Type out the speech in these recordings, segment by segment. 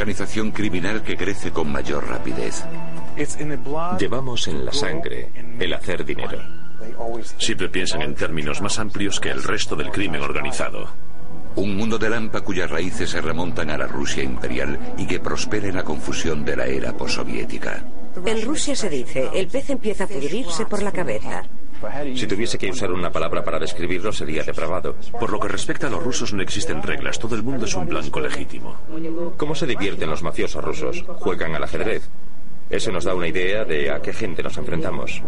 Organización criminal que crece con mayor rapidez. Llevamos en la sangre el hacer dinero. Siempre piensan en términos más amplios que el resto del crimen organizado. Un mundo de Lampa cuyas raíces se remontan a la Rusia imperial y que prospera en la confusión de la era postsoviética. En Rusia se dice, el pez empieza a pudrirse por la cabeza. Si tuviese que usar una palabra para describirlo sería depravado. Por lo que respecta a los rusos no existen reglas, todo el mundo es un blanco legítimo. ¿Cómo se divierten los mafiosos rusos? Juegan al ajedrez. Eso nos da una idea de a qué gente nos enfrentamos.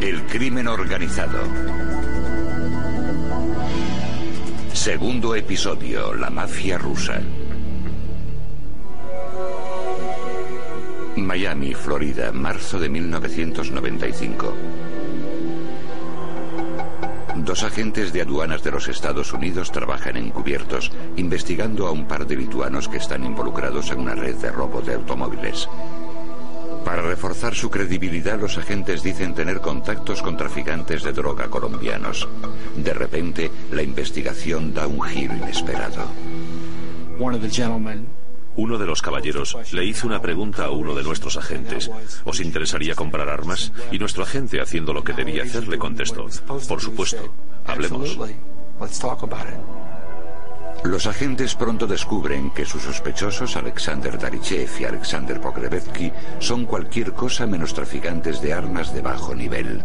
El crimen organizado. Segundo episodio, la mafia rusa. Miami, Florida, marzo de 1995. Dos agentes de aduanas de los Estados Unidos trabajan encubiertos investigando a un par de lituanos que están involucrados en una red de robo de automóviles. Para reforzar su credibilidad, los agentes dicen tener contactos con traficantes de droga colombianos. De repente, la investigación da un giro inesperado. Uno de los caballeros le hizo una pregunta a uno de nuestros agentes. ¿Os interesaría comprar armas? Y nuestro agente, haciendo lo que debía hacer, le contestó, por supuesto, hablemos. Los agentes pronto descubren que sus sospechosos, Alexander Darichev y Alexander Pogrevetsky, son cualquier cosa menos traficantes de armas de bajo nivel.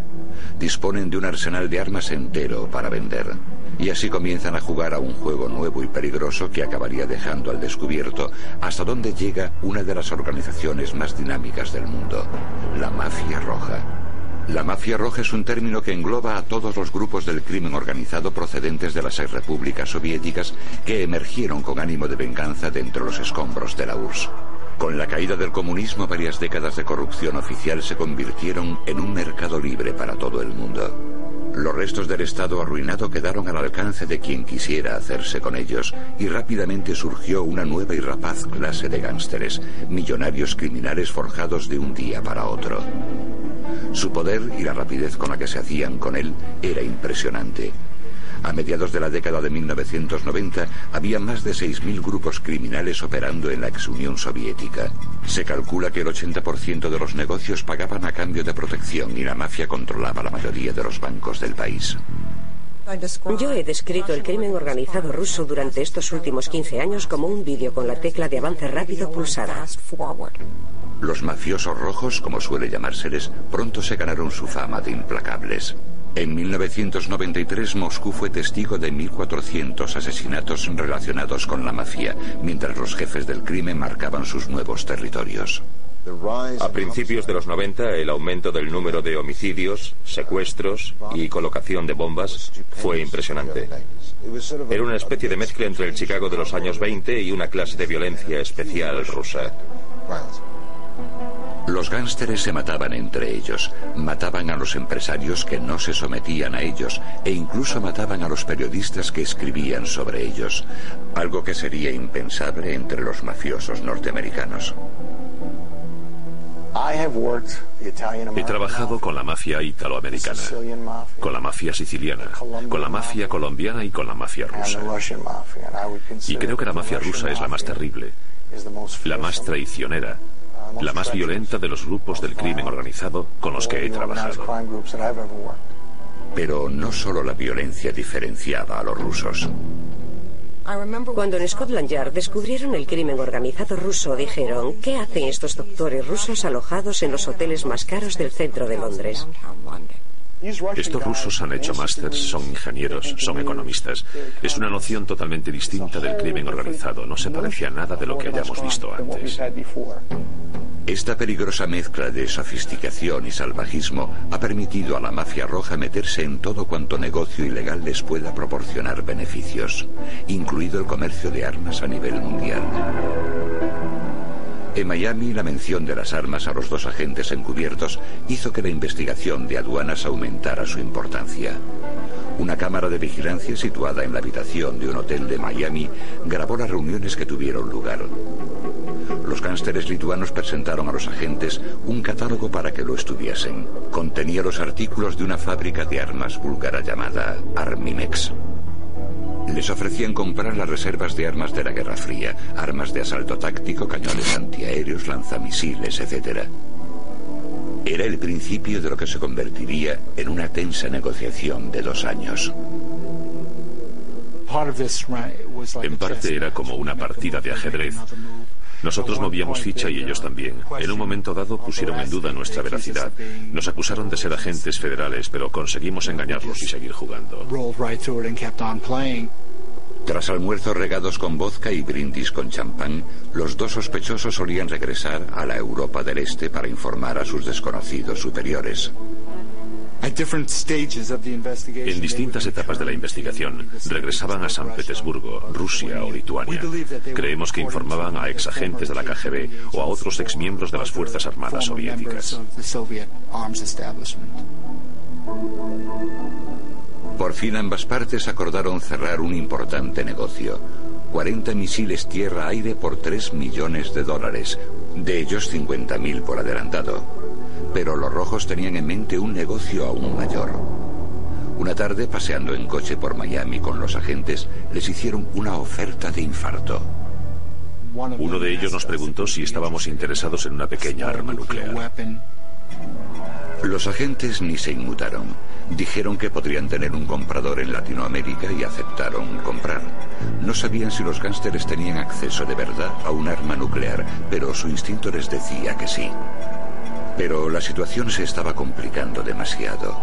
Disponen de un arsenal de armas entero para vender. Y así comienzan a jugar a un juego nuevo y peligroso que acabaría dejando al descubierto hasta donde llega una de las organizaciones más dinámicas del mundo, la Mafia Roja. La mafia roja es un término que engloba a todos los grupos del crimen organizado procedentes de las ex repúblicas soviéticas que emergieron con ánimo de venganza de entre los escombros de la URSS. Con la caída del comunismo, varias décadas de corrupción oficial se convirtieron en un mercado libre para todo el mundo. Los restos del Estado arruinado quedaron al alcance de quien quisiera hacerse con ellos y rápidamente surgió una nueva y rapaz clase de gánsteres, millonarios criminales forjados de un día para otro. Su poder y la rapidez con la que se hacían con él era impresionante. A mediados de la década de 1990 había más de 6.000 grupos criminales operando en la ex Unión Soviética. Se calcula que el 80% de los negocios pagaban a cambio de protección y la mafia controlaba la mayoría de los bancos del país. Yo he descrito el crimen organizado ruso durante estos últimos 15 años como un vídeo con la tecla de avance rápido pulsada. Los mafiosos rojos, como suele llamárseles, pronto se ganaron su fama de implacables. En 1993 Moscú fue testigo de 1.400 asesinatos relacionados con la mafia, mientras los jefes del crimen marcaban sus nuevos territorios. A principios de los 90, el aumento del número de homicidios, secuestros y colocación de bombas fue impresionante. Era una especie de mezcla entre el Chicago de los años 20 y una clase de violencia especial rusa. Los gánsteres se mataban entre ellos, mataban a los empresarios que no se sometían a ellos e incluso mataban a los periodistas que escribían sobre ellos, algo que sería impensable entre los mafiosos norteamericanos. He trabajado con la mafia italoamericana, con la mafia siciliana, con la mafia colombiana y con la mafia rusa. Y creo que la mafia rusa es la más terrible, la más traicionera, la más violenta de los grupos del crimen organizado con los que he trabajado. Pero no solo la violencia diferenciaba a los rusos. Cuando en Scotland Yard descubrieron el crimen organizado ruso, dijeron, ¿qué hacen estos doctores rusos alojados en los hoteles más caros del centro de Londres? Estos rusos han hecho másters, son ingenieros, son economistas. Es una noción totalmente distinta del crimen organizado. No se parece a nada de lo que hayamos visto antes. Esta peligrosa mezcla de sofisticación y salvajismo ha permitido a la mafia roja meterse en todo cuanto negocio ilegal les pueda proporcionar beneficios, incluido el comercio de armas a nivel mundial. En Miami, la mención de las armas a los dos agentes encubiertos hizo que la investigación de aduanas aumentara su importancia. Una cámara de vigilancia situada en la habitación de un hotel de Miami grabó las reuniones que tuvieron lugar. Los gánsteres lituanos presentaron a los agentes un catálogo para que lo estudiesen. Contenía los artículos de una fábrica de armas búlgara llamada Armimex. Les ofrecían comprar las reservas de armas de la Guerra Fría, armas de asalto táctico, cañones antiaéreos, lanzamisiles, etc. Era el principio de lo que se convertiría en una tensa negociación de dos años. En parte era como una partida de ajedrez. Nosotros movíamos ficha y ellos también. En un momento dado pusieron en duda nuestra veracidad. Nos acusaron de ser agentes federales, pero conseguimos engañarlos y seguir jugando. Tras almuerzos regados con vodka y brindis con champán, los dos sospechosos solían regresar a la Europa del Este para informar a sus desconocidos superiores. En distintas etapas de la investigación, regresaban a San Petersburgo, Rusia o Lituania. Creemos que informaban a ex agentes de la KGB o a otros exmiembros de las Fuerzas Armadas soviéticas. Por fin ambas partes acordaron cerrar un importante negocio. 40 misiles tierra-aire por 3 millones de dólares, de ellos 50.000 por adelantado. Pero los rojos tenían en mente un negocio aún mayor. Una tarde, paseando en coche por Miami con los agentes, les hicieron una oferta de infarto. Uno de ellos nos preguntó si estábamos interesados en una pequeña arma nuclear. Los agentes ni se inmutaron. Dijeron que podrían tener un comprador en Latinoamérica y aceptaron comprar. No sabían si los gánsteres tenían acceso de verdad a un arma nuclear, pero su instinto les decía que sí. Pero la situación se estaba complicando demasiado.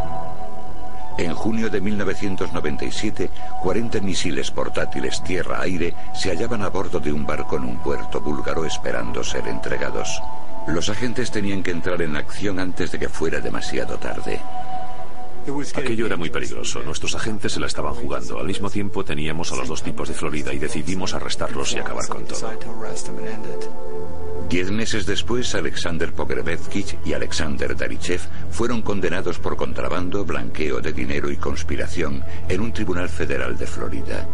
En junio de 1997, 40 misiles portátiles tierra-aire se hallaban a bordo de un barco en un puerto búlgaro esperando ser entregados. Los agentes tenían que entrar en acción antes de que fuera demasiado tarde. Aquello era muy peligroso. Nuestros agentes se la estaban jugando. Al mismo tiempo teníamos a los dos tipos de Florida y decidimos arrestarlos y acabar con todo. Diez meses después, Alexander Pogrebezkich y Alexander Darichev fueron condenados por contrabando, blanqueo de dinero y conspiración en un tribunal federal de Florida.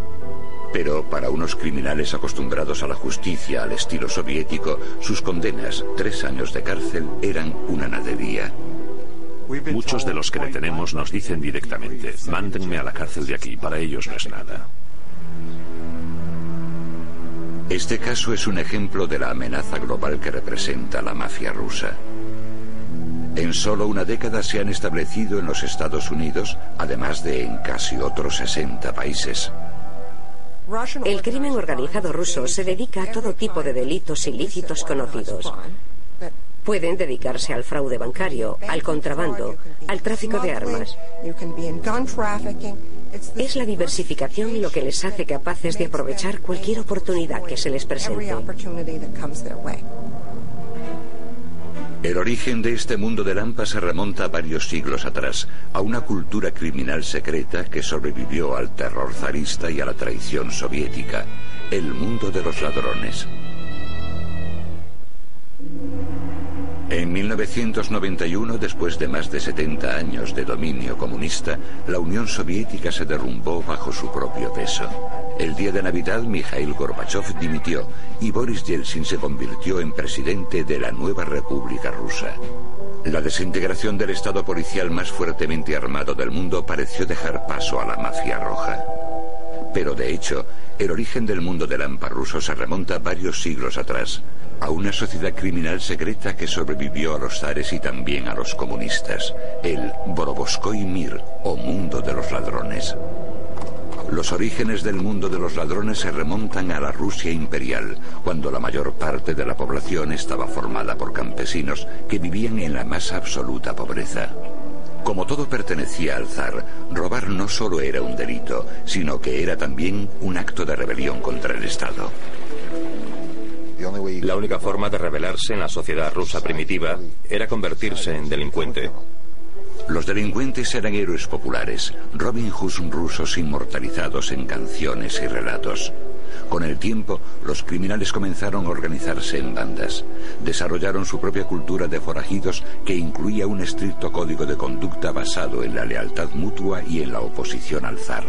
Pero para unos criminales acostumbrados a la justicia al estilo soviético, sus condenas, tres años de cárcel, eran una nadería. Muchos de los que detenemos nos dicen directamente, mándenme a la cárcel de aquí, para ellos no es nada. Este caso es un ejemplo de la amenaza global que representa la mafia rusa. En solo una década se han establecido en los Estados Unidos, además de en casi otros 60 países. El crimen organizado ruso se dedica a todo tipo de delitos ilícitos conocidos. Pueden dedicarse al fraude bancario, al contrabando, al tráfico de armas. Es la diversificación lo que les hace capaces de aprovechar cualquier oportunidad que se les presente. El origen de este mundo de Lampa se remonta varios siglos atrás, a una cultura criminal secreta que sobrevivió al terror zarista y a la traición soviética, el mundo de los ladrones. En 1991, después de más de 70 años de dominio comunista, la Unión Soviética se derrumbó bajo su propio peso. El día de Navidad, Mikhail Gorbachev dimitió y Boris Yeltsin se convirtió en presidente de la nueva República Rusa. La desintegración del Estado policial más fuertemente armado del mundo pareció dejar paso a la mafia roja. Pero de hecho, el origen del mundo del AMPA ruso se remonta varios siglos atrás a una sociedad criminal secreta que sobrevivió a los zares y también a los comunistas, el Boroboskoy Mir o mundo de los ladrones. Los orígenes del mundo de los ladrones se remontan a la Rusia imperial, cuando la mayor parte de la población estaba formada por campesinos que vivían en la más absoluta pobreza. Como todo pertenecía al zar, robar no solo era un delito, sino que era también un acto de rebelión contra el Estado. La única forma de rebelarse en la sociedad rusa primitiva era convertirse en delincuente. Los delincuentes eran héroes populares, Robin Hoods rusos inmortalizados en canciones y relatos. Con el tiempo, los criminales comenzaron a organizarse en bandas. Desarrollaron su propia cultura de forajidos que incluía un estricto código de conducta basado en la lealtad mutua y en la oposición al zar.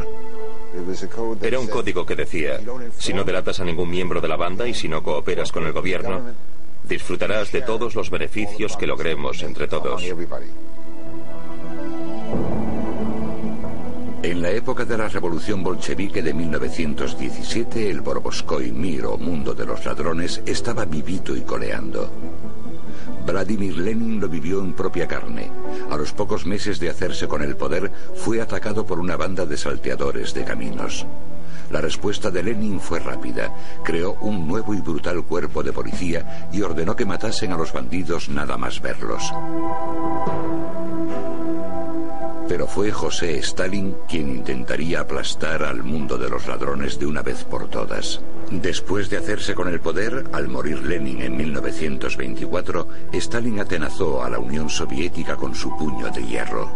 Era un código que decía, si no delatas a ningún miembro de la banda y si no cooperas con el gobierno, disfrutarás de todos los beneficios que logremos entre todos. En la época de la revolución bolchevique de 1917, el Borboskoy Mir o mundo de los ladrones estaba vivito y coleando. Vladimir Lenin lo vivió en propia carne. A los pocos meses de hacerse con el poder, fue atacado por una banda de salteadores de caminos. La respuesta de Lenin fue rápida. Creó un nuevo y brutal cuerpo de policía y ordenó que matasen a los bandidos nada más verlos. Pero fue José Stalin quien intentaría aplastar al mundo de los ladrones de una vez por todas. Después de hacerse con el poder, al morir Lenin en 1924, Stalin atenazó a la Unión Soviética con su puño de hierro.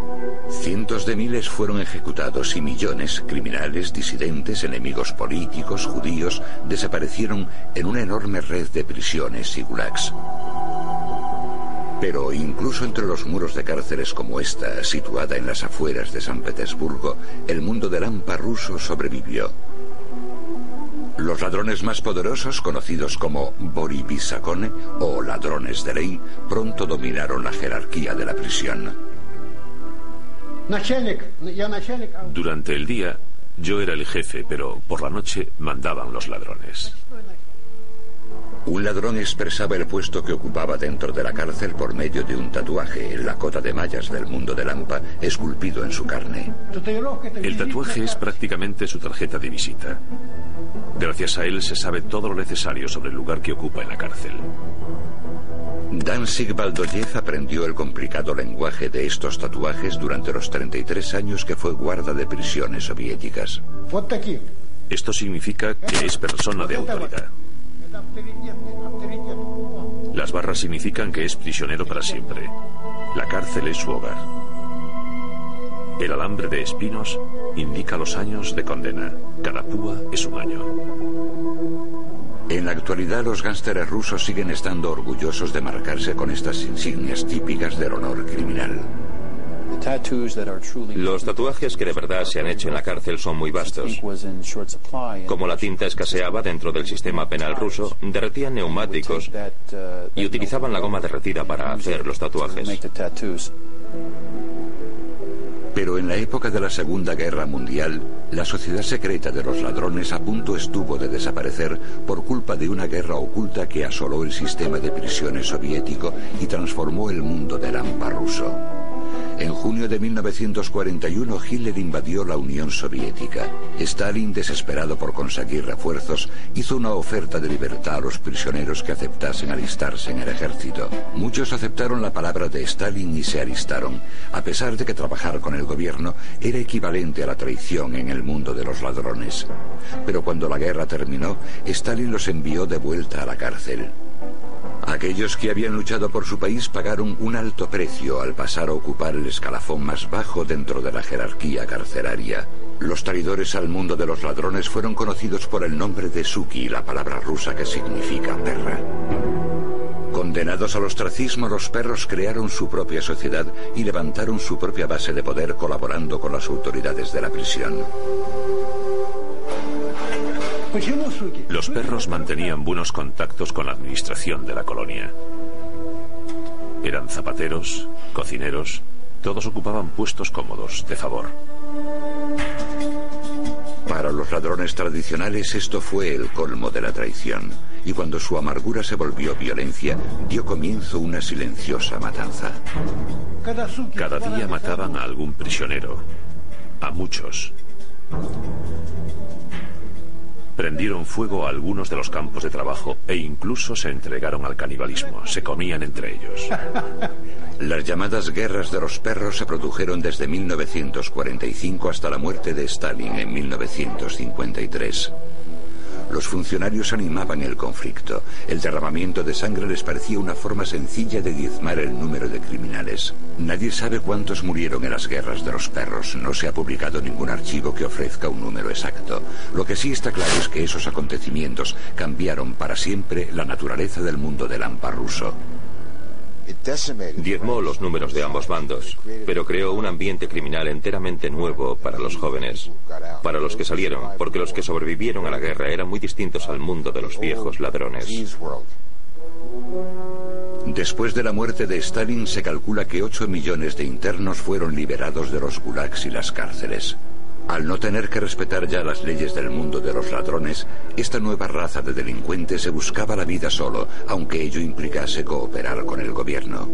Cientos de miles fueron ejecutados y millones, criminales, disidentes, enemigos políticos, judíos, desaparecieron en una enorme red de prisiones y gulags. Pero incluso entre los muros de cárceles como esta, situada en las afueras de San Petersburgo, el mundo del AMPA ruso sobrevivió. Los ladrones más poderosos, conocidos como Borivisakone o ladrones de ley, pronto dominaron la jerarquía de la prisión. Durante el día, yo era el jefe, pero por la noche mandaban los ladrones. Un ladrón expresaba el puesto que ocupaba dentro de la cárcel por medio de un tatuaje en la cota de mallas del mundo de Lampa esculpido en su carne. El tatuaje es prácticamente su tarjeta de visita. Gracias a él se sabe todo lo necesario sobre el lugar que ocupa en la cárcel. Danzig Baldoyev aprendió el complicado lenguaje de estos tatuajes durante los 33 años que fue guarda de prisiones soviéticas. Esto significa que es persona de autoridad. Las barras significan que es prisionero para siempre. La cárcel es su hogar. El alambre de espinos indica los años de condena. Cada púa es un año. En la actualidad los gánsteres rusos siguen estando orgullosos de marcarse con estas insignias típicas del honor criminal. Los tatuajes que de verdad se han hecho en la cárcel son muy vastos. Como la tinta escaseaba dentro del sistema penal ruso, derretían neumáticos y utilizaban la goma derretida para hacer los tatuajes. Pero en la época de la Segunda Guerra Mundial, la sociedad secreta de los ladrones a punto estuvo de desaparecer por culpa de una guerra oculta que asoló el sistema de prisiones soviético y transformó el mundo del AMPA ruso. En junio de 1941 Hitler invadió la Unión Soviética. Stalin, desesperado por conseguir refuerzos, hizo una oferta de libertad a los prisioneros que aceptasen alistarse en el ejército. Muchos aceptaron la palabra de Stalin y se alistaron, a pesar de que trabajar con el gobierno era equivalente a la traición en el mundo de los ladrones. Pero cuando la guerra terminó, Stalin los envió de vuelta a la cárcel. Aquellos que habían luchado por su país pagaron un alto precio al pasar a ocupar el escalafón más bajo dentro de la jerarquía carcelaria. Los traidores al mundo de los ladrones fueron conocidos por el nombre de Suki, la palabra rusa que significa perra. Condenados al ostracismo, los perros crearon su propia sociedad y levantaron su propia base de poder colaborando con las autoridades de la prisión. Los perros mantenían buenos contactos con la administración de la colonia. Eran zapateros, cocineros, todos ocupaban puestos cómodos, de favor. Para los ladrones tradicionales esto fue el colmo de la traición, y cuando su amargura se volvió violencia, dio comienzo una silenciosa matanza. Cada día mataban a algún prisionero, a muchos, Prendieron fuego a algunos de los campos de trabajo e incluso se entregaron al canibalismo. Se comían entre ellos. Las llamadas guerras de los perros se produjeron desde 1945 hasta la muerte de Stalin en 1953. Los funcionarios animaban el conflicto. El derramamiento de sangre les parecía una forma sencilla de diezmar el número de criminales. Nadie sabe cuántos murieron en las guerras de los perros. No se ha publicado ningún archivo que ofrezca un número exacto. Lo que sí está claro es que esos acontecimientos cambiaron para siempre la naturaleza del mundo del AMPA ruso. Diezmó los números de ambos bandos, pero creó un ambiente criminal enteramente nuevo para los jóvenes, para los que salieron, porque los que sobrevivieron a la guerra eran muy distintos al mundo de los viejos ladrones. Después de la muerte de Stalin se calcula que 8 millones de internos fueron liberados de los gulags y las cárceles. Al no tener que respetar ya las leyes del mundo de los ladrones, esta nueva raza de delincuentes se buscaba la vida solo, aunque ello implicase cooperar con el gobierno.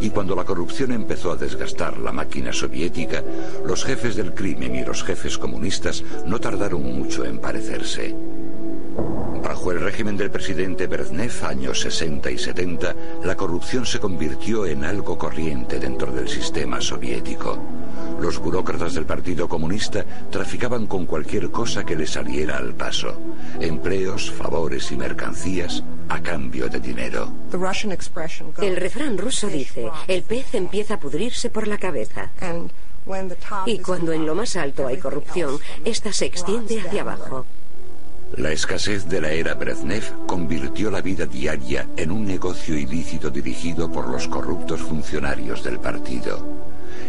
Y cuando la corrupción empezó a desgastar la máquina soviética, los jefes del crimen y los jefes comunistas no tardaron mucho en parecerse. Bajo el régimen del presidente Brezhnev, años 60 y 70, la corrupción se convirtió en algo corriente dentro del sistema soviético. Los burócratas del Partido Comunista traficaban con cualquier cosa que les saliera al paso. Empleos, favores y mercancías a cambio de dinero. El refrán ruso dice, el pez empieza a pudrirse por la cabeza. Y cuando en lo más alto hay corrupción, esta se extiende hacia abajo. La escasez de la era Brezhnev convirtió la vida diaria en un negocio ilícito dirigido por los corruptos funcionarios del partido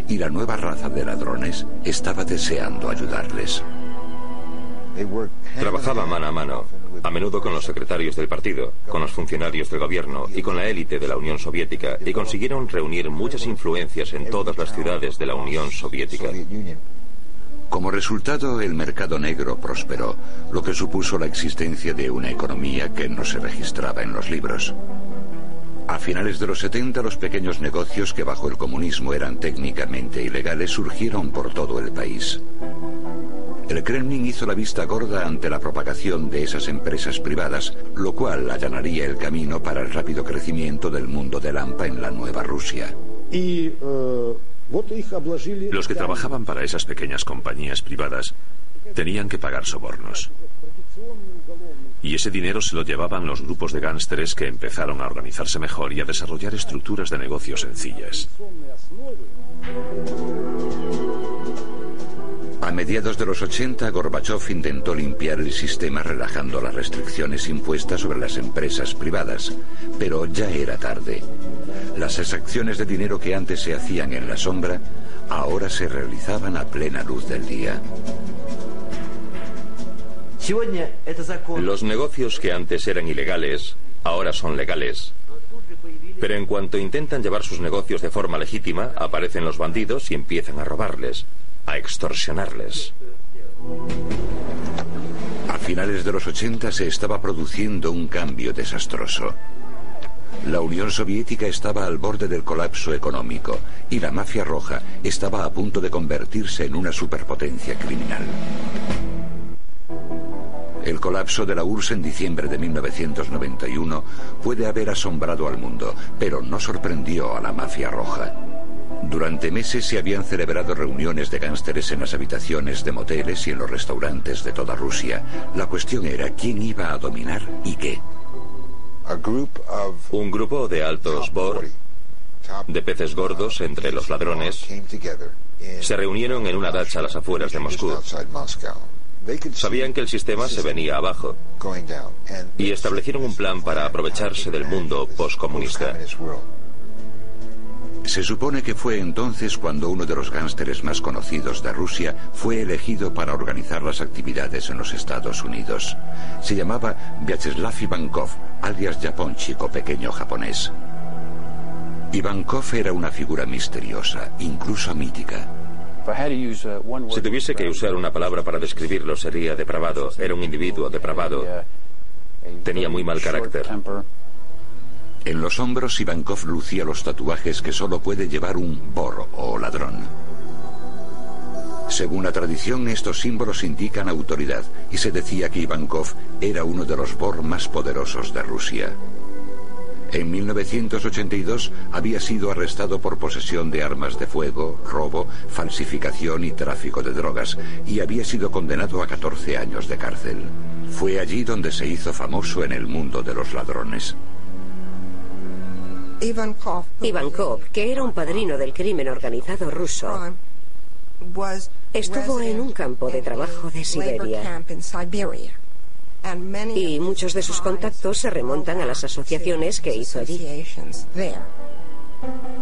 y la nueva raza de ladrones estaba deseando ayudarles. Trabajaba mano a mano, a menudo con los secretarios del partido, con los funcionarios del gobierno y con la élite de la Unión Soviética, y consiguieron reunir muchas influencias en todas las ciudades de la Unión Soviética. Como resultado, el mercado negro prosperó, lo que supuso la existencia de una economía que no se registraba en los libros. A finales de los 70 los pequeños negocios que bajo el comunismo eran técnicamente ilegales surgieron por todo el país. El Kremlin hizo la vista gorda ante la propagación de esas empresas privadas, lo cual allanaría el camino para el rápido crecimiento del mundo del AMPA en la nueva Rusia. Eh, los que trabajaban para esas pequeñas compañías privadas tenían que pagar sobornos. Y ese dinero se lo llevaban los grupos de gánsteres que empezaron a organizarse mejor y a desarrollar estructuras de negocios sencillas. A mediados de los 80, Gorbachev intentó limpiar el sistema relajando las restricciones impuestas sobre las empresas privadas, pero ya era tarde. Las exacciones de dinero que antes se hacían en la sombra, ahora se realizaban a plena luz del día. Los negocios que antes eran ilegales, ahora son legales. Pero en cuanto intentan llevar sus negocios de forma legítima, aparecen los bandidos y empiezan a robarles, a extorsionarles. A finales de los 80 se estaba produciendo un cambio desastroso. La Unión Soviética estaba al borde del colapso económico y la mafia roja estaba a punto de convertirse en una superpotencia criminal. El colapso de la URSS en diciembre de 1991 puede haber asombrado al mundo, pero no sorprendió a la mafia roja. Durante meses se habían celebrado reuniones de gánsteres en las habitaciones de moteles y en los restaurantes de toda Rusia. La cuestión era quién iba a dominar y qué. Un grupo de altos bor, de peces gordos entre los ladrones, se reunieron en una dacha a las afueras de Moscú. Sabían que el sistema se venía abajo y establecieron un plan para aprovecharse del mundo postcomunista. Se supone que fue entonces cuando uno de los gánsteres más conocidos de Rusia fue elegido para organizar las actividades en los Estados Unidos. Se llamaba Vyacheslav Ivankov, alias Japonchik pequeño japonés. Ivankov era una figura misteriosa, incluso mítica. Si tuviese que usar una palabra para describirlo sería depravado. Era un individuo depravado. Tenía muy mal carácter. En los hombros Ivankov lucía los tatuajes que solo puede llevar un bor o ladrón. Según la tradición, estos símbolos indican autoridad y se decía que Ivankov era uno de los Bor más poderosos de Rusia. En 1982 había sido arrestado por posesión de armas de fuego, robo, falsificación y tráfico de drogas y había sido condenado a 14 años de cárcel. Fue allí donde se hizo famoso en el mundo de los ladrones. Ivankov, que era un padrino del crimen organizado ruso, estuvo en un campo de trabajo de Siberia. y muchos de sus contactos se remontan a las asociaciones que hizo allí.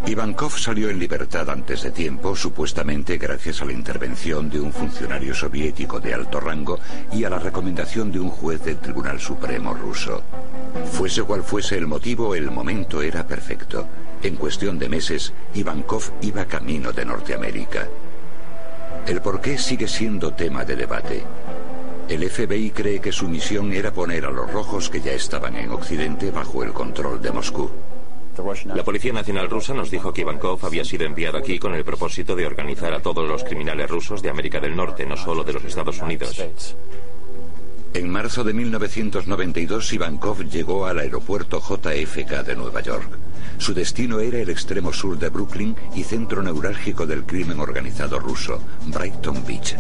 Ivankov salió en libertad antes de tiempo, supuestamente gracias a la intervención de un funcionario soviético de alto rango y a la recomendación de un juez del Tribunal Supremo ruso. Fuese cual fuese el motivo, el momento era perfecto. En cuestión de meses, Ivankov iba camino de Norteamérica. El porqué sigue siendo tema de debate. El FBI cree que su misión era poner a los rojos que ya estaban en Occidente bajo el control de Moscú. La Policía Nacional Rusa nos dijo que Ivankov había sido enviado aquí con el propósito de organizar a todos los criminales rusos de América del Norte, no solo de los Estados Unidos. En marzo de 1992, Ivankov llegó al aeropuerto JFK de Nueva York. Su destino era el extremo sur de Brooklyn y centro neurálgico del crimen organizado ruso, Brighton Beach.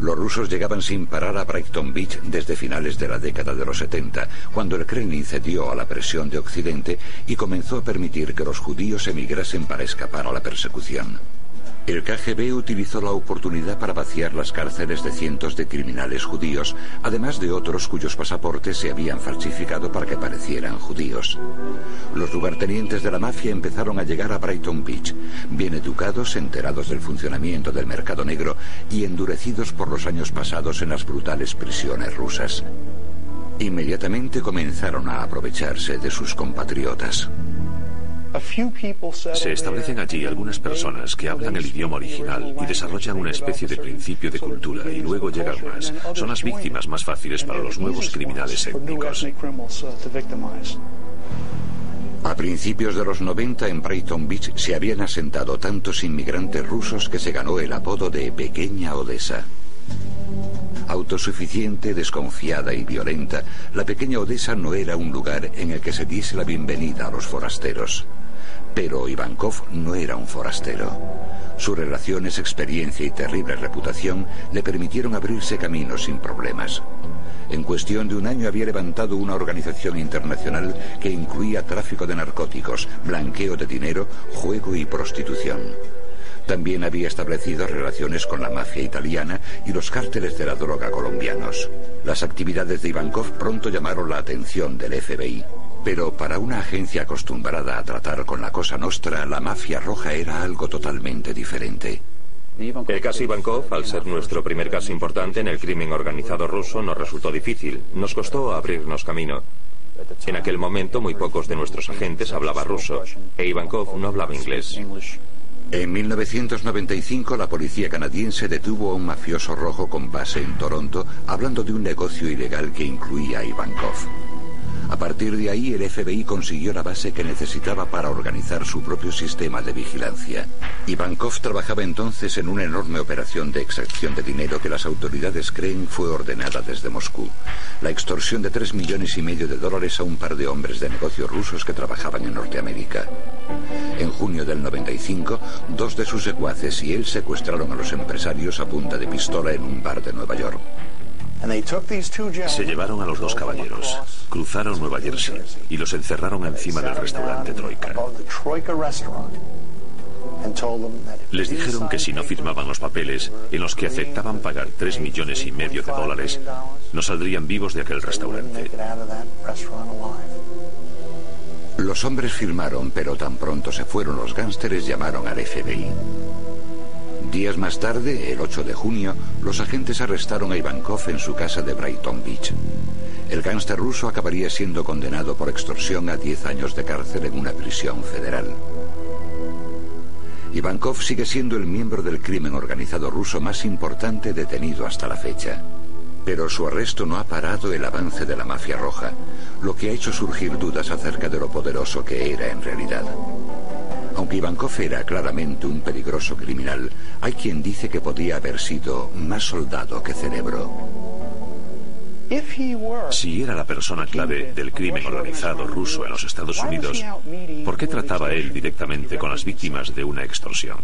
Los rusos llegaban sin parar a Brighton Beach desde finales de la década de los 70, cuando el Kremlin cedió a la presión de Occidente y comenzó a permitir que los judíos emigrasen para escapar a la persecución. El KGB utilizó la oportunidad para vaciar las cárceles de cientos de criminales judíos, además de otros cuyos pasaportes se habían falsificado para que parecieran judíos. Los lugartenientes de la mafia empezaron a llegar a Brighton Beach, bien educados, enterados del funcionamiento del mercado negro y endurecidos por los años pasados en las brutales prisiones rusas. Inmediatamente comenzaron a aprovecharse de sus compatriotas. Se establecen allí algunas personas que hablan el idioma original y desarrollan una especie de principio de cultura y luego llegan más. Son las víctimas más fáciles para los nuevos criminales étnicos. A principios de los 90 en Brighton Beach se habían asentado tantos inmigrantes rusos que se ganó el apodo de Pequeña Odessa. Autosuficiente, desconfiada y violenta, la pequeña Odessa no era un lugar en el que se diese la bienvenida a los forasteros. Pero Ivankov no era un forastero. Sus relaciones, experiencia y terrible reputación le permitieron abrirse caminos sin problemas. En cuestión de un año había levantado una organización internacional que incluía tráfico de narcóticos, blanqueo de dinero, juego y prostitución. También había establecido relaciones con la mafia italiana y los cárteles de la droga colombianos. Las actividades de Ivankov pronto llamaron la atención del FBI. Pero para una agencia acostumbrada a tratar con la Cosa Nostra, la mafia roja era algo totalmente diferente. El caso Ivankov, al ser nuestro primer caso importante en el crimen organizado ruso, nos resultó difícil. Nos costó abrirnos camino. En aquel momento muy pocos de nuestros agentes hablaban ruso e Ivankov no hablaba inglés. En 1995 la policía canadiense detuvo a un mafioso rojo con base en Toronto hablando de un negocio ilegal que incluía a Ivankov. A partir de ahí, el FBI consiguió la base que necesitaba para organizar su propio sistema de vigilancia. Ivankov trabajaba entonces en una enorme operación de extracción de dinero que las autoridades creen fue ordenada desde Moscú. La extorsión de tres millones y medio de dólares a un par de hombres de negocios rusos que trabajaban en Norteamérica. En junio del 95, dos de sus secuaces y él secuestraron a los empresarios a punta de pistola en un bar de Nueva York. Se llevaron a los dos caballeros, cruzaron Nueva Jersey y los encerraron encima del restaurante Troika. Les dijeron que si no firmaban los papeles en los que aceptaban pagar tres millones y medio de dólares, no saldrían vivos de aquel restaurante. Los hombres firmaron, pero tan pronto se fueron los gánsteres llamaron al FBI. Días más tarde, el 8 de junio, los agentes arrestaron a Ivankov en su casa de Brighton Beach. El gángster ruso acabaría siendo condenado por extorsión a 10 años de cárcel en una prisión federal. Ivankov sigue siendo el miembro del crimen organizado ruso más importante detenido hasta la fecha. Pero su arresto no ha parado el avance de la mafia roja, lo que ha hecho surgir dudas acerca de lo poderoso que era en realidad. Aunque Ivankov era claramente un peligroso criminal, hay quien dice que podía haber sido más soldado que cerebro. Si era la persona clave del crimen organizado ruso en los Estados Unidos, ¿por qué trataba él directamente con las víctimas de una extorsión?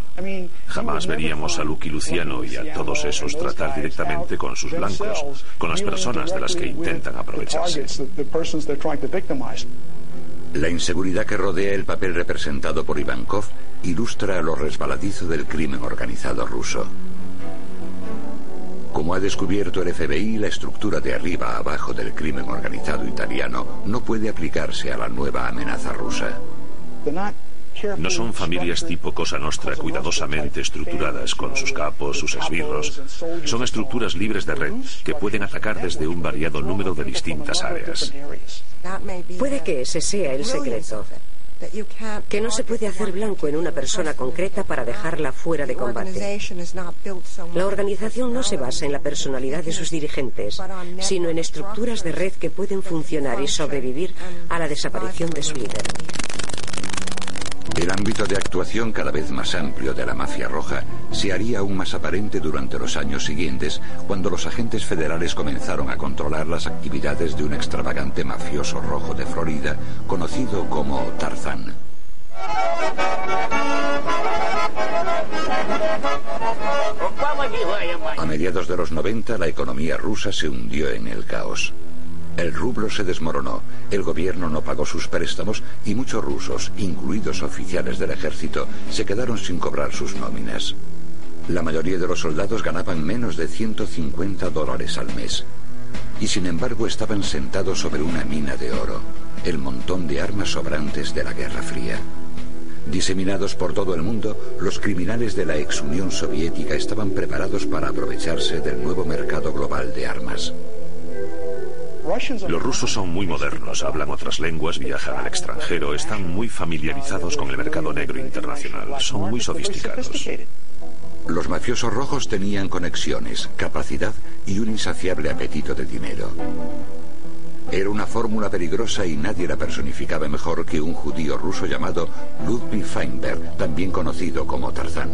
Jamás veríamos a Lucky Luciano y a todos esos tratar directamente con sus blancos, con las personas de las que intentan aprovecharse. La inseguridad que rodea el papel representado por Ivankov ilustra lo resbaladizo del crimen organizado ruso. Como ha descubierto el FBI, la estructura de arriba a abajo del crimen organizado italiano no puede aplicarse a la nueva amenaza rusa. No son familias tipo Cosa Nostra cuidadosamente estructuradas con sus capos, sus esbirros. Son estructuras libres de red que pueden atacar desde un variado número de distintas áreas. Puede que ese sea el secreto que no se puede hacer blanco en una persona concreta para dejarla fuera de combate. La organización no se basa en la personalidad de sus dirigentes, sino en estructuras de red que pueden funcionar y sobrevivir a la desaparición de su líder. El ámbito de actuación cada vez más amplio de la mafia roja se haría aún más aparente durante los años siguientes, cuando los agentes federales comenzaron a controlar las actividades de un extravagante mafioso rojo de Florida, conocido como Tarzán. A mediados de los 90 la economía rusa se hundió en el caos. El rublo se desmoronó, el gobierno no pagó sus préstamos y muchos rusos, incluidos oficiales del ejército, se quedaron sin cobrar sus nóminas. La mayoría de los soldados ganaban menos de 150 dólares al mes. Y sin embargo estaban sentados sobre una mina de oro, el montón de armas sobrantes de la Guerra Fría. Diseminados por todo el mundo, los criminales de la ex Unión Soviética estaban preparados para aprovecharse del nuevo mercado global de armas. Los rusos son muy modernos, hablan otras lenguas, viajan al extranjero, están muy familiarizados con el mercado negro internacional, son muy sofisticados. Los mafiosos rojos tenían conexiones, capacidad y un insaciable apetito de dinero. Era una fórmula peligrosa y nadie la personificaba mejor que un judío ruso llamado Ludwig Feinberg, también conocido como Tarzán.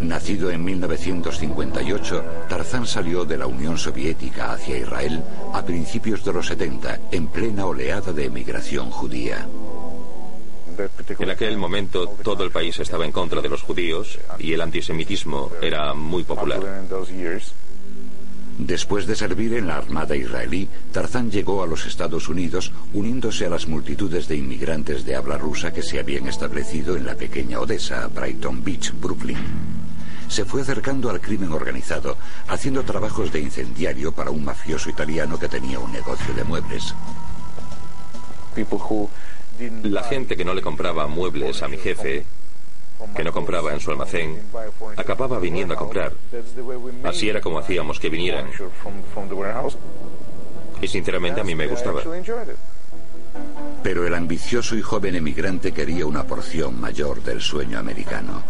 Nacido en 1958, Tarzán salió de la Unión Soviética hacia Israel a principios de los 70, en plena oleada de emigración judía. En aquel momento todo el país estaba en contra de los judíos y el antisemitismo era muy popular. Después de servir en la Armada israelí, Tarzán llegó a los Estados Unidos uniéndose a las multitudes de inmigrantes de habla rusa que se habían establecido en la pequeña Odessa, Brighton Beach, Brooklyn. Se fue acercando al crimen organizado, haciendo trabajos de incendiario para un mafioso italiano que tenía un negocio de muebles. La gente que no le compraba muebles a mi jefe que no compraba en su almacén, acababa viniendo a comprar. Así era como hacíamos que vinieran. Y sinceramente a mí me gustaba. Pero el ambicioso y joven emigrante quería una porción mayor del sueño americano.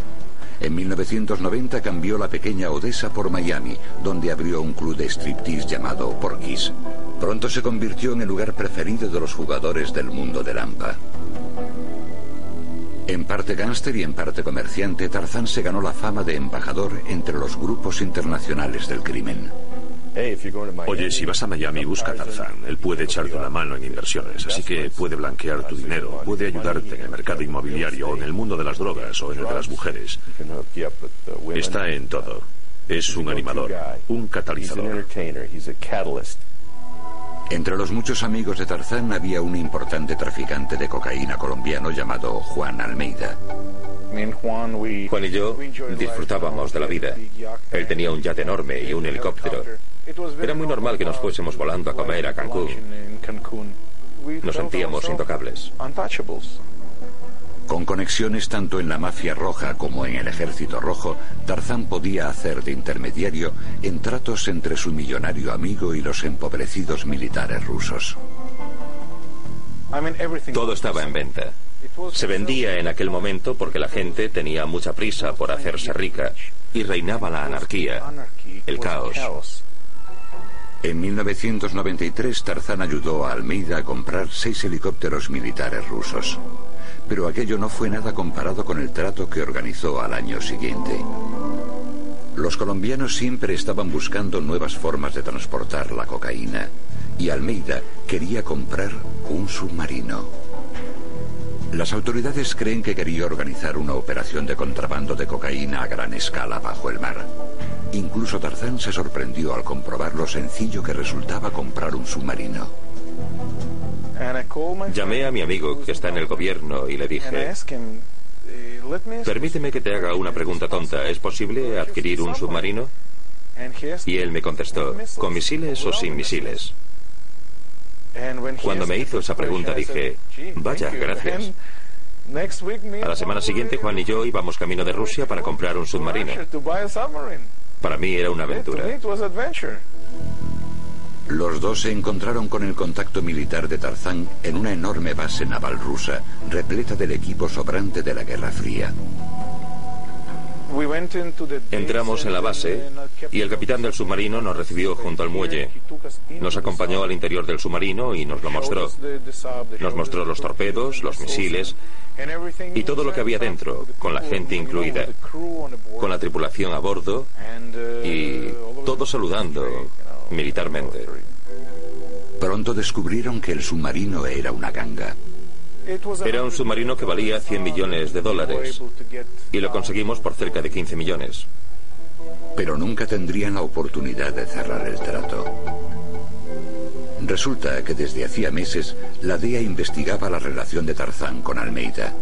En 1990 cambió la pequeña Odessa por Miami, donde abrió un club de striptease llamado Porky's. Pronto se convirtió en el lugar preferido de los jugadores del mundo del AMPA. En parte gángster y en parte comerciante, Tarzán se ganó la fama de embajador entre los grupos internacionales del crimen. Oye, si vas a Miami, busca a Tarzán. Él puede echarte una mano en inversiones, así que puede blanquear tu dinero, puede ayudarte en el mercado inmobiliario, o en el mundo de las drogas o en el de las mujeres. Está en todo. Es un animador, un catalizador. Entre los muchos amigos de Tarzán había un importante traficante de cocaína colombiano llamado Juan Almeida. Juan y yo disfrutábamos de la vida. Él tenía un yate enorme y un helicóptero. Era muy normal que nos fuésemos volando a comer a Cancún. Nos sentíamos intocables. Con conexiones tanto en la mafia roja como en el ejército rojo, Tarzán podía hacer de intermediario en tratos entre su millonario amigo y los empobrecidos militares rusos. Todo estaba en venta. Se vendía en aquel momento porque la gente tenía mucha prisa por hacerse rica y reinaba la anarquía, el caos. En 1993 Tarzán ayudó a Almeida a comprar seis helicópteros militares rusos pero aquello no fue nada comparado con el trato que organizó al año siguiente. Los colombianos siempre estaban buscando nuevas formas de transportar la cocaína y Almeida quería comprar un submarino. Las autoridades creen que quería organizar una operación de contrabando de cocaína a gran escala bajo el mar. Incluso Tarzán se sorprendió al comprobar lo sencillo que resultaba comprar un submarino. Llamé a mi amigo que está en el gobierno y le dije, permíteme que te haga una pregunta tonta. ¿Es posible adquirir un submarino? Y él me contestó, ¿con misiles o sin misiles? Cuando me hizo esa pregunta dije, vaya, gracias. A la semana siguiente Juan y yo íbamos camino de Rusia para comprar un submarino. Para mí era una aventura. Los dos se encontraron con el contacto militar de Tarzán en una enorme base naval rusa, repleta del equipo sobrante de la Guerra Fría. Entramos en la base y el capitán del submarino nos recibió junto al muelle. Nos acompañó al interior del submarino y nos lo mostró. Nos mostró los torpedos, los misiles y todo lo que había dentro, con la gente incluida, con la tripulación a bordo y todo saludando militarmente. Pronto descubrieron que el submarino era una ganga. Era un submarino que valía 100 millones de dólares y lo conseguimos por cerca de 15 millones. Pero nunca tendrían la oportunidad de cerrar el trato. Resulta que desde hacía meses la DEA investigaba la relación de Tarzán con Almeida.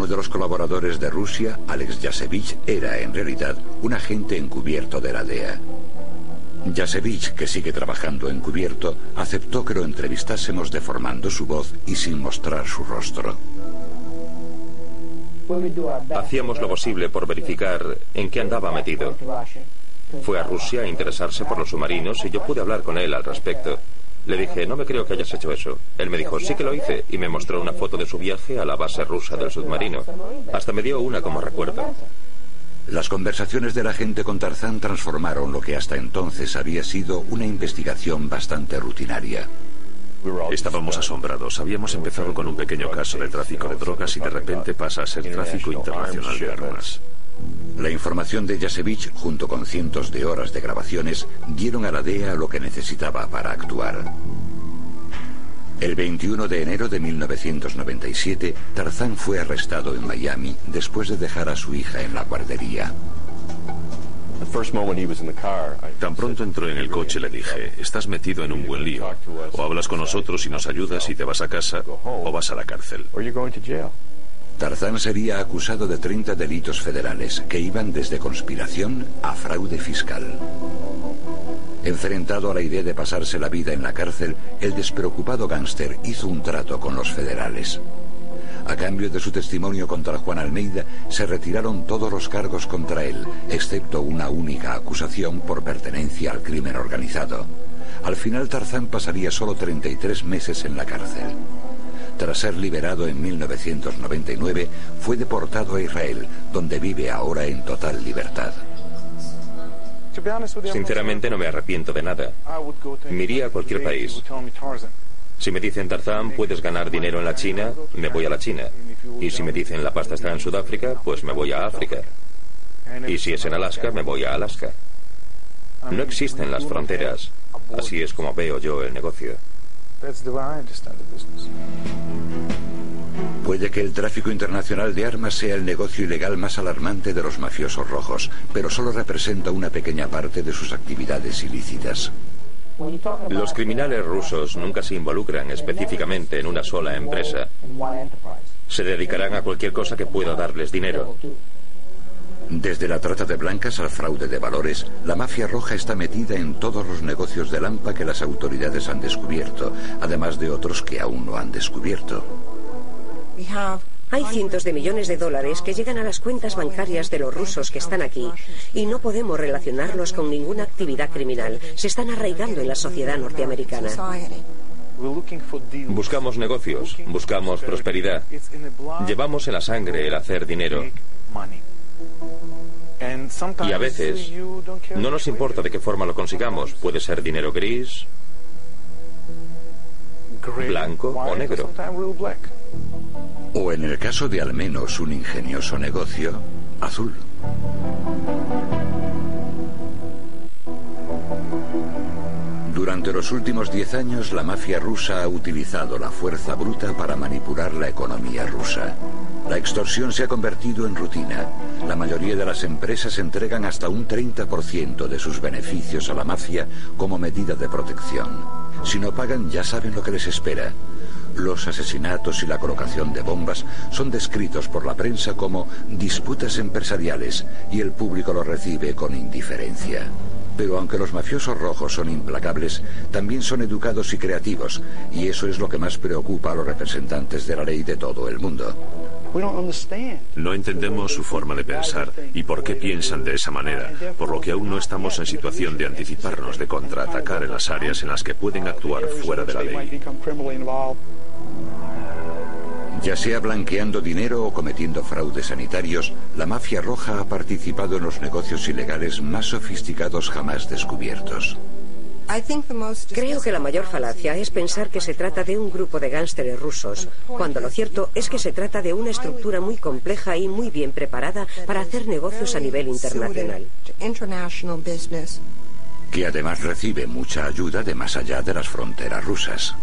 Uno de los colaboradores de Rusia, Alex Yasevich, era en realidad un agente encubierto de la DEA. Yasevich, que sigue trabajando encubierto, aceptó que lo entrevistásemos deformando su voz y sin mostrar su rostro. Hacíamos lo posible por verificar en qué andaba metido. Fue a Rusia a interesarse por los submarinos y yo pude hablar con él al respecto. Le dije, no me creo que hayas hecho eso. Él me dijo, sí que lo hice, y me mostró una foto de su viaje a la base rusa del submarino. Hasta me dio una como recuerdo. Las conversaciones de la gente con Tarzán transformaron lo que hasta entonces había sido una investigación bastante rutinaria. Estábamos asombrados. Habíamos empezado con un pequeño caso de tráfico de drogas y de repente pasa a ser tráfico internacional de armas. La información de Yasevich, junto con cientos de horas de grabaciones, dieron a la DEA lo que necesitaba para actuar. El 21 de enero de 1997, Tarzán fue arrestado en Miami después de dejar a su hija en la guardería. Tan pronto entró en el coche le dije, estás metido en un buen lío. O hablas con nosotros y nos ayudas y te vas a casa, o vas a la cárcel. Tarzán sería acusado de 30 delitos federales que iban desde conspiración a fraude fiscal. Enfrentado a la idea de pasarse la vida en la cárcel, el despreocupado gángster hizo un trato con los federales. A cambio de su testimonio contra Juan Almeida, se retiraron todos los cargos contra él, excepto una única acusación por pertenencia al crimen organizado. Al final Tarzán pasaría solo 33 meses en la cárcel. Tras ser liberado en 1999, fue deportado a Israel, donde vive ahora en total libertad. Sinceramente no me arrepiento de nada. Me iría a cualquier país. Si me dicen Tarzán, puedes ganar dinero en la China, me voy a la China. Y si me dicen la pasta está en Sudáfrica, pues me voy a África. Y si es en Alaska, me voy a Alaska. No existen las fronteras. Así es como veo yo el negocio. Puede que el tráfico internacional de armas sea el negocio ilegal más alarmante de los mafiosos rojos, pero solo representa una pequeña parte de sus actividades ilícitas. Los criminales rusos nunca se involucran específicamente en una sola empresa. Se dedicarán a cualquier cosa que pueda darles dinero. Desde la trata de blancas al fraude de valores, la mafia roja está metida en todos los negocios de Lampa que las autoridades han descubierto, además de otros que aún no han descubierto. Hay cientos de millones de dólares que llegan a las cuentas bancarias de los rusos que están aquí y no podemos relacionarlos con ninguna actividad criminal. Se están arraigando en la sociedad norteamericana. Buscamos negocios, buscamos prosperidad. Llevamos en la sangre el hacer dinero. Y a veces no nos importa de qué forma lo consigamos. Puede ser dinero gris, blanco o negro. O en el caso de al menos un ingenioso negocio, azul. Durante los últimos diez años, la mafia rusa ha utilizado la fuerza bruta para manipular la economía rusa. La extorsión se ha convertido en rutina. La mayoría de las empresas entregan hasta un 30% de sus beneficios a la mafia como medida de protección. Si no pagan, ya saben lo que les espera. Los asesinatos y la colocación de bombas son descritos por la prensa como disputas empresariales y el público lo recibe con indiferencia. Pero aunque los mafiosos rojos son implacables, también son educados y creativos, y eso es lo que más preocupa a los representantes de la ley de todo el mundo. No entendemos su forma de pensar y por qué piensan de esa manera, por lo que aún no estamos en situación de anticiparnos, de contraatacar en las áreas en las que pueden actuar fuera de la ley. Ya sea blanqueando dinero o cometiendo fraudes sanitarios, la mafia roja ha participado en los negocios ilegales más sofisticados jamás descubiertos. Creo que la mayor falacia es pensar que se trata de un grupo de gánsteres rusos, cuando lo cierto es que se trata de una estructura muy compleja y muy bien preparada para hacer negocios a nivel internacional. Que además recibe mucha ayuda de más allá de las fronteras rusas.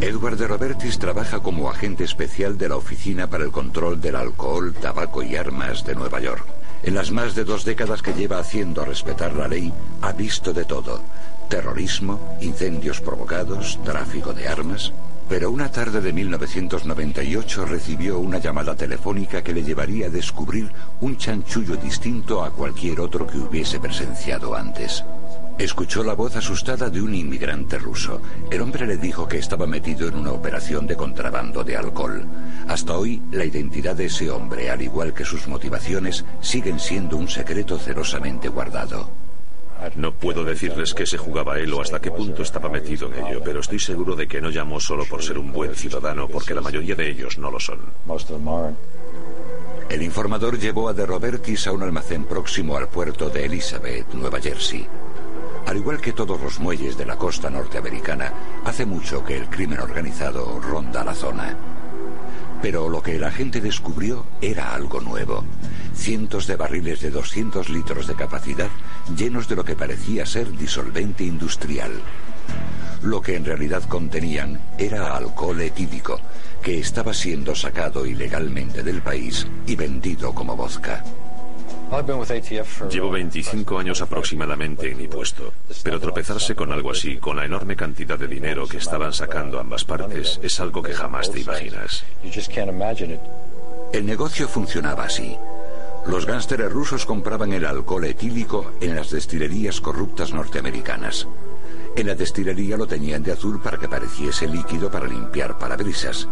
Edward de Robertis trabaja como agente especial de la Oficina para el Control del Alcohol, Tabaco y Armas de Nueva York. En las más de dos décadas que lleva haciendo respetar la ley, ha visto de todo terrorismo, incendios provocados, tráfico de armas. Pero una tarde de 1998 recibió una llamada telefónica que le llevaría a descubrir un chanchullo distinto a cualquier otro que hubiese presenciado antes. Escuchó la voz asustada de un inmigrante ruso. El hombre le dijo que estaba metido en una operación de contrabando de alcohol. Hasta hoy, la identidad de ese hombre, al igual que sus motivaciones, siguen siendo un secreto celosamente guardado. No puedo decirles qué se jugaba él o hasta qué punto estaba metido en ello, pero estoy seguro de que no llamó solo por ser un buen ciudadano, porque la mayoría de ellos no lo son. El informador llevó a De Robertis a un almacén próximo al puerto de Elizabeth, Nueva Jersey. Al igual que todos los muelles de la costa norteamericana, hace mucho que el crimen organizado ronda la zona. Pero lo que el agente descubrió era algo nuevo. Cientos de barriles de 200 litros de capacidad llenos de lo que parecía ser disolvente industrial. Lo que en realidad contenían era alcohol etílico, que estaba siendo sacado ilegalmente del país y vendido como vodka. Llevo 25 años aproximadamente en mi puesto, pero tropezarse con algo así, con la enorme cantidad de dinero que estaban sacando ambas partes, es algo que jamás te imaginas. El negocio funcionaba así. Los gánsteres rusos compraban el alcohol etílico en las destilerías corruptas norteamericanas. En la destilería lo tenían de azul para que pareciese líquido para limpiar parabrisas.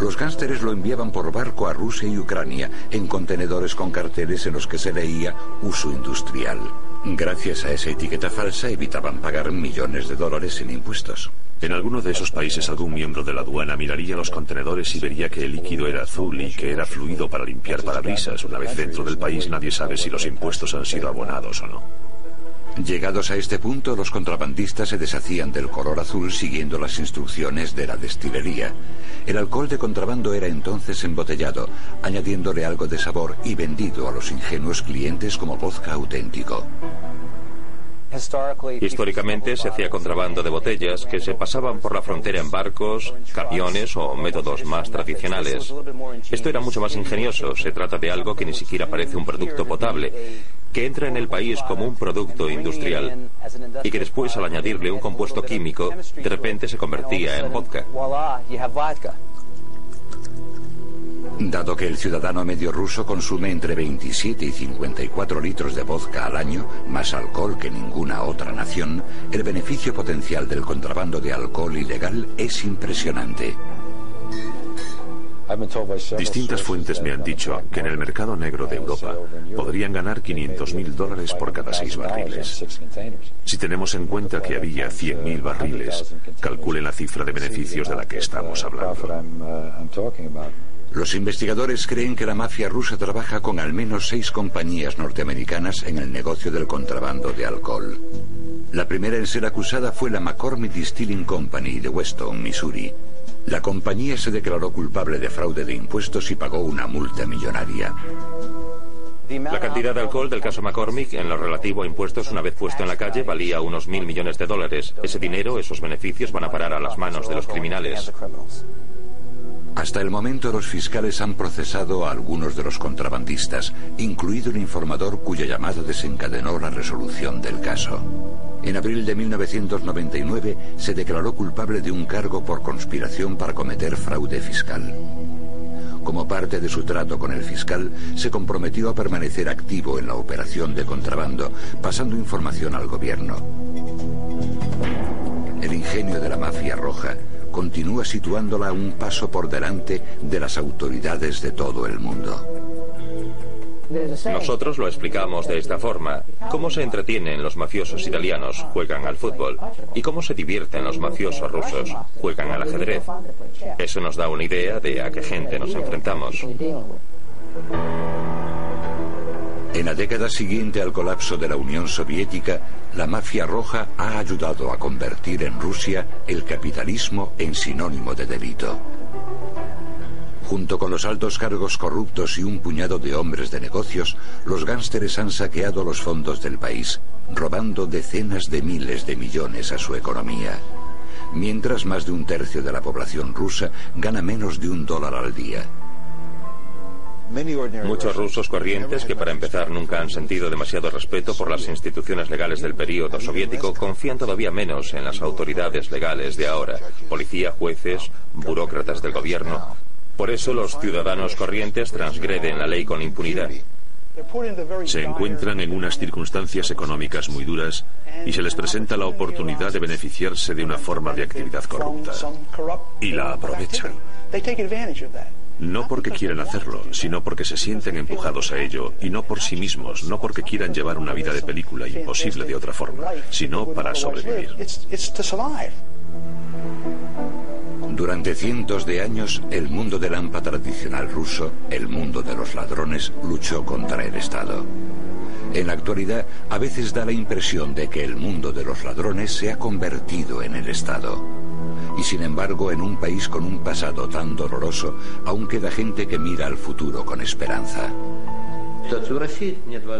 Los gánsteres lo enviaban por barco a Rusia y Ucrania en contenedores con carteles en los que se leía uso industrial. Gracias a esa etiqueta falsa evitaban pagar millones de dólares en impuestos. En alguno de esos países algún miembro de la aduana miraría los contenedores y vería que el líquido era azul y que era fluido para limpiar parabrisas. Una vez dentro del país nadie sabe si los impuestos han sido abonados o no. Llegados a este punto, los contrabandistas se deshacían del color azul siguiendo las instrucciones de la destilería. El alcohol de contrabando era entonces embotellado, añadiéndole algo de sabor y vendido a los ingenuos clientes como vodka auténtico. Históricamente se hacía contrabando de botellas que se pasaban por la frontera en barcos, camiones o métodos más tradicionales. Esto era mucho más ingenioso. Se trata de algo que ni siquiera parece un producto potable, que entra en el país como un producto industrial y que después al añadirle un compuesto químico, de repente se convertía en vodka. Dado que el ciudadano medio ruso consume entre 27 y 54 litros de vodka al año, más alcohol que ninguna otra nación, el beneficio potencial del contrabando de alcohol ilegal es impresionante. Distintas fuentes me han dicho que en el mercado negro de Europa podrían ganar 500 mil dólares por cada seis barriles. Si tenemos en cuenta que había 100.000 barriles, calculen la cifra de beneficios de la que estamos hablando. Los investigadores creen que la mafia rusa trabaja con al menos seis compañías norteamericanas en el negocio del contrabando de alcohol. La primera en ser acusada fue la McCormick Distilling Company de Weston, Missouri. La compañía se declaró culpable de fraude de impuestos y pagó una multa millonaria. La cantidad de alcohol del caso McCormick en lo relativo a impuestos una vez puesto en la calle valía unos mil millones de dólares. Ese dinero, esos beneficios van a parar a las manos de los criminales. Hasta el momento los fiscales han procesado a algunos de los contrabandistas, incluido el informador cuya llamada desencadenó la resolución del caso. En abril de 1999 se declaró culpable de un cargo por conspiración para cometer fraude fiscal. Como parte de su trato con el fiscal, se comprometió a permanecer activo en la operación de contrabando, pasando información al gobierno. El ingenio de la mafia roja continúa situándola un paso por delante de las autoridades de todo el mundo. Nosotros lo explicamos de esta forma. ¿Cómo se entretienen los mafiosos italianos? Juegan al fútbol. ¿Y cómo se divierten los mafiosos rusos? Juegan al ajedrez. Eso nos da una idea de a qué gente nos enfrentamos. En la década siguiente al colapso de la Unión Soviética, la mafia roja ha ayudado a convertir en Rusia el capitalismo en sinónimo de delito. Junto con los altos cargos corruptos y un puñado de hombres de negocios, los gánsteres han saqueado los fondos del país, robando decenas de miles de millones a su economía. Mientras más de un tercio de la población rusa gana menos de un dólar al día. Muchos rusos corrientes que para empezar nunca han sentido demasiado respeto por las instituciones legales del período soviético confían todavía menos en las autoridades legales de ahora, policía, jueces, burócratas del gobierno. Por eso los ciudadanos corrientes transgreden la ley con impunidad. Se encuentran en unas circunstancias económicas muy duras y se les presenta la oportunidad de beneficiarse de una forma de actividad corrupta. Y la aprovechan. No porque quieran hacerlo, sino porque se sienten empujados a ello, y no por sí mismos, no porque quieran llevar una vida de película imposible de otra forma, sino para sobrevivir. Durante cientos de años, el mundo del AMPA tradicional ruso, el mundo de los ladrones, luchó contra el Estado. En la actualidad, a veces da la impresión de que el mundo de los ladrones se ha convertido en el Estado. Y sin embargo, en un país con un pasado tan doloroso, aún queda gente que mira al futuro con esperanza.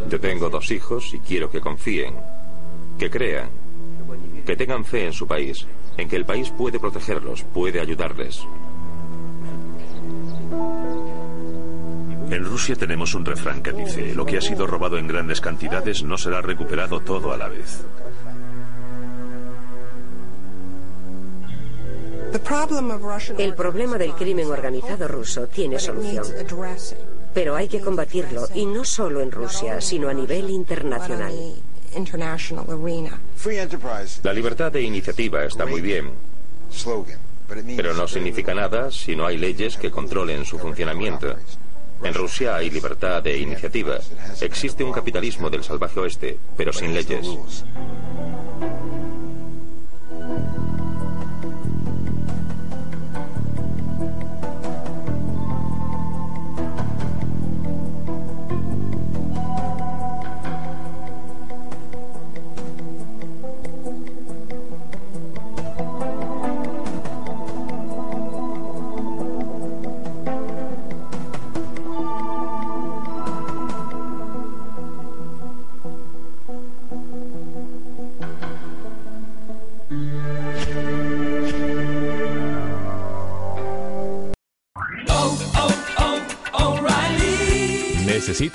Yo tengo dos hijos y quiero que confíen, que crean, que tengan fe en su país, en que el país puede protegerlos, puede ayudarles. En Rusia tenemos un refrán que dice, lo que ha sido robado en grandes cantidades no será recuperado todo a la vez. El problema del crimen organizado ruso tiene solución. Pero hay que combatirlo, y no solo en Rusia, sino a nivel internacional. La libertad de iniciativa está muy bien, pero no significa nada si no hay leyes que controlen su funcionamiento. En Rusia hay libertad de iniciativa. Existe un capitalismo del salvaje oeste, pero sin leyes.